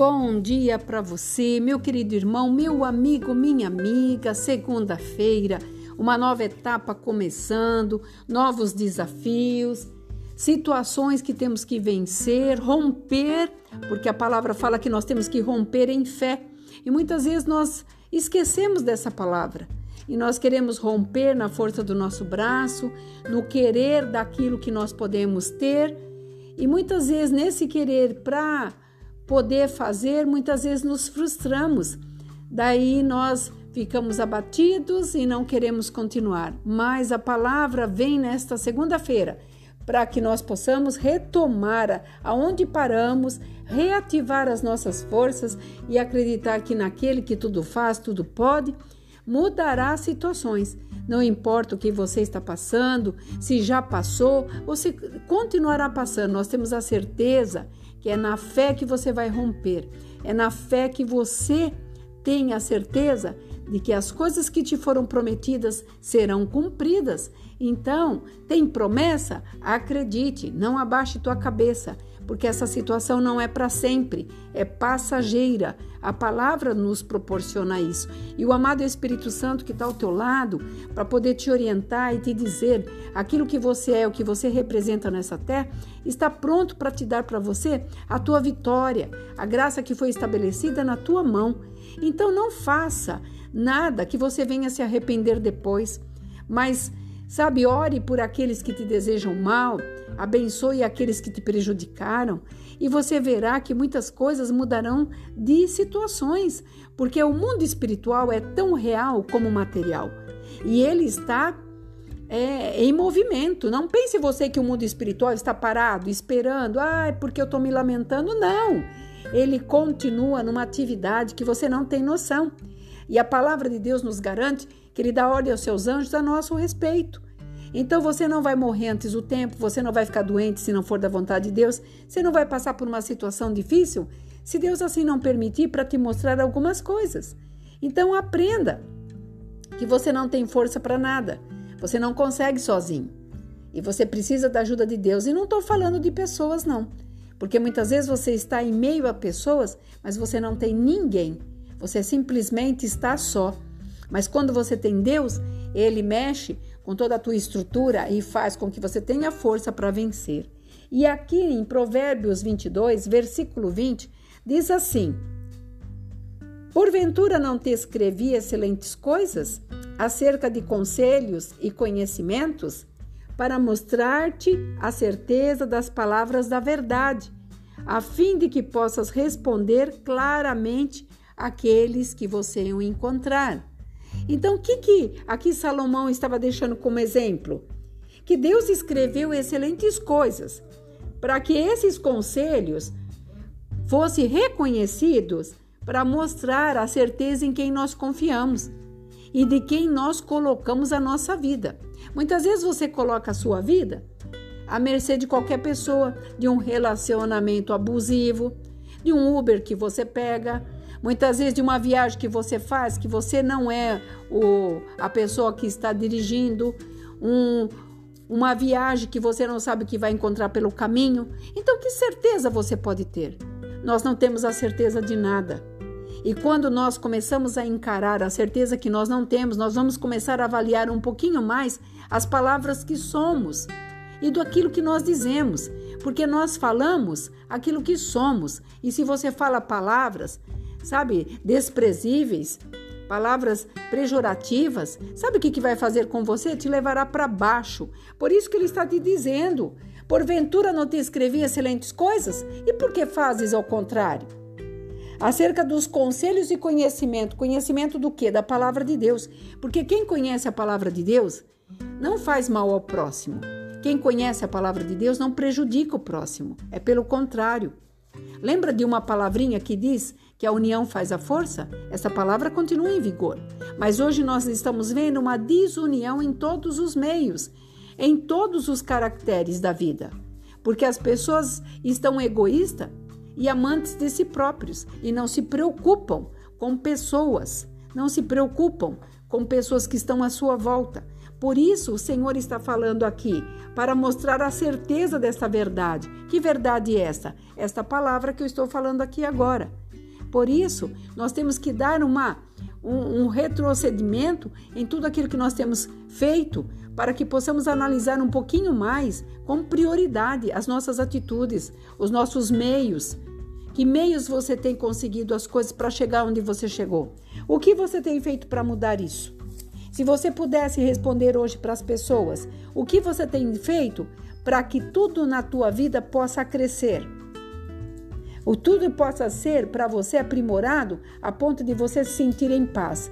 Bom dia para você, meu querido irmão, meu amigo, minha amiga. Segunda-feira, uma nova etapa começando, novos desafios, situações que temos que vencer, romper, porque a palavra fala que nós temos que romper em fé. E muitas vezes nós esquecemos dessa palavra. E nós queremos romper na força do nosso braço, no querer daquilo que nós podemos ter. E muitas vezes nesse querer para poder fazer, muitas vezes nos frustramos. Daí nós ficamos abatidos e não queremos continuar. Mas a palavra vem nesta segunda-feira para que nós possamos retomar aonde paramos, reativar as nossas forças e acreditar que naquele que tudo faz, tudo pode, mudará as situações. Não importa o que você está passando, se já passou ou se continuará passando, nós temos a certeza que é na fé que você vai romper, é na fé que você tem a certeza de que as coisas que te foram prometidas serão cumpridas. Então, tem promessa? Acredite, não abaixe tua cabeça porque essa situação não é para sempre, é passageira. A palavra nos proporciona isso. E o amado Espírito Santo que está ao teu lado, para poder te orientar e te dizer aquilo que você é, o que você representa nessa terra, está pronto para te dar para você a tua vitória, a graça que foi estabelecida na tua mão. Então não faça nada que você venha se arrepender depois, mas Sabe, ore por aqueles que te desejam mal, abençoe aqueles que te prejudicaram, e você verá que muitas coisas mudarão de situações, porque o mundo espiritual é tão real como material. E ele está é, em movimento. Não pense você que o mundo espiritual está parado, esperando, ah, é porque eu estou me lamentando. Não! Ele continua numa atividade que você não tem noção. E a palavra de Deus nos garante que Ele dá ordem aos seus anjos a nosso respeito. Então você não vai morrer antes do tempo, você não vai ficar doente se não for da vontade de Deus, você não vai passar por uma situação difícil se Deus assim não permitir para te mostrar algumas coisas. Então aprenda que você não tem força para nada, você não consegue sozinho e você precisa da ajuda de Deus. E não estou falando de pessoas, não, porque muitas vezes você está em meio a pessoas, mas você não tem ninguém você simplesmente está só. Mas quando você tem Deus, ele mexe com toda a tua estrutura e faz com que você tenha força para vencer. E aqui em Provérbios 22, versículo 20, diz assim: Porventura não te escrevi excelentes coisas acerca de conselhos e conhecimentos para mostrar-te a certeza das palavras da verdade, a fim de que possas responder claramente aqueles que você o encontrar. Então, o que, que aqui Salomão estava deixando como exemplo? Que Deus escreveu excelentes coisas para que esses conselhos fossem reconhecidos para mostrar a certeza em quem nós confiamos e de quem nós colocamos a nossa vida. Muitas vezes você coloca a sua vida à mercê de qualquer pessoa, de um relacionamento abusivo, de um Uber que você pega, Muitas vezes de uma viagem que você faz, que você não é o, a pessoa que está dirigindo, um, uma viagem que você não sabe que vai encontrar pelo caminho. Então, que certeza você pode ter? Nós não temos a certeza de nada. E quando nós começamos a encarar a certeza que nós não temos, nós vamos começar a avaliar um pouquinho mais as palavras que somos e do aquilo que nós dizemos, porque nós falamos aquilo que somos. E se você fala palavras sabe, desprezíveis, palavras pejorativas, sabe o que, que vai fazer com você? Te levará para baixo. Por isso que ele está te dizendo: porventura não te escrevi excelentes coisas? E por que fazes ao contrário? Acerca dos conselhos e conhecimento. Conhecimento do que? Da palavra de Deus. Porque quem conhece a palavra de Deus não faz mal ao próximo. Quem conhece a palavra de Deus não prejudica o próximo. É pelo contrário. Lembra de uma palavrinha que diz que a união faz a força? Essa palavra continua em vigor. Mas hoje nós estamos vendo uma desunião em todos os meios, em todos os caracteres da vida. Porque as pessoas estão egoístas e amantes de si próprios e não se preocupam com pessoas, não se preocupam com pessoas que estão à sua volta. Por isso, o Senhor está falando aqui, para mostrar a certeza dessa verdade. Que verdade é essa? Esta palavra que eu estou falando aqui agora. Por isso, nós temos que dar uma, um, um retrocedimento em tudo aquilo que nós temos feito para que possamos analisar um pouquinho mais com prioridade as nossas atitudes, os nossos meios. Que meios você tem conseguido as coisas para chegar onde você chegou? O que você tem feito para mudar isso? Se você pudesse responder hoje para as pessoas, o que você tem feito para que tudo na tua vida possa crescer? O tudo possa ser para você aprimorado a ponto de você se sentir em paz.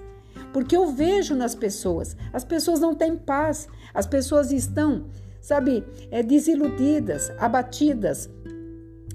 Porque eu vejo nas pessoas, as pessoas não têm paz, as pessoas estão, sabe, é, desiludidas, abatidas,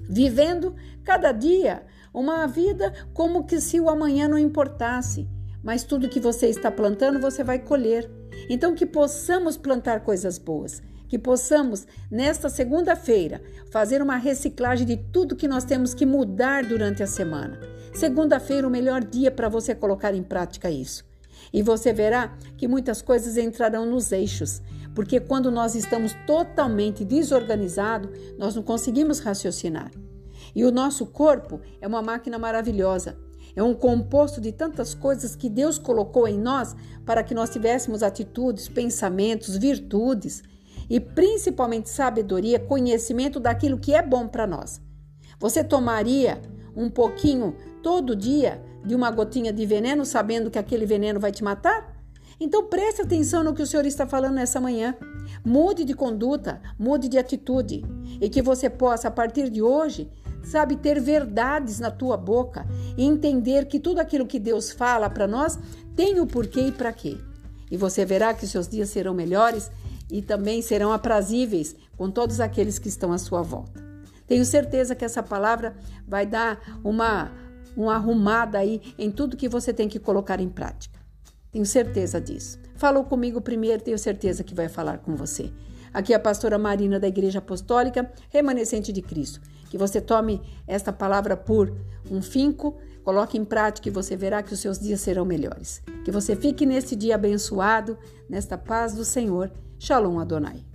vivendo cada dia uma vida como que se o amanhã não importasse. Mas tudo que você está plantando, você vai colher. Então, que possamos plantar coisas boas que possamos, nesta segunda-feira, fazer uma reciclagem de tudo que nós temos que mudar durante a semana. Segunda-feira, o melhor dia para você colocar em prática isso. E você verá que muitas coisas entrarão nos eixos, porque quando nós estamos totalmente desorganizados, nós não conseguimos raciocinar. E o nosso corpo é uma máquina maravilhosa. É um composto de tantas coisas que Deus colocou em nós para que nós tivéssemos atitudes, pensamentos, virtudes e principalmente sabedoria, conhecimento daquilo que é bom para nós. Você tomaria um pouquinho todo dia de uma gotinha de veneno sabendo que aquele veneno vai te matar? Então preste atenção no que o Senhor está falando nessa manhã. Mude de conduta, mude de atitude e que você possa a partir de hoje, sabe, ter verdades na tua boca e entender que tudo aquilo que Deus fala para nós tem o porquê e para quê. E você verá que seus dias serão melhores e também serão aprazíveis com todos aqueles que estão à sua volta. Tenho certeza que essa palavra vai dar uma, uma arrumada aí em tudo que você tem que colocar em prática. Tenho certeza disso. Falou comigo primeiro, tenho certeza que vai falar com você. Aqui é a pastora Marina da Igreja Apostólica Remanescente de Cristo. Que você tome esta palavra por um finco, coloque em prática e você verá que os seus dias serão melhores. Que você fique nesse dia abençoado, nesta paz do Senhor Shalom Adonai.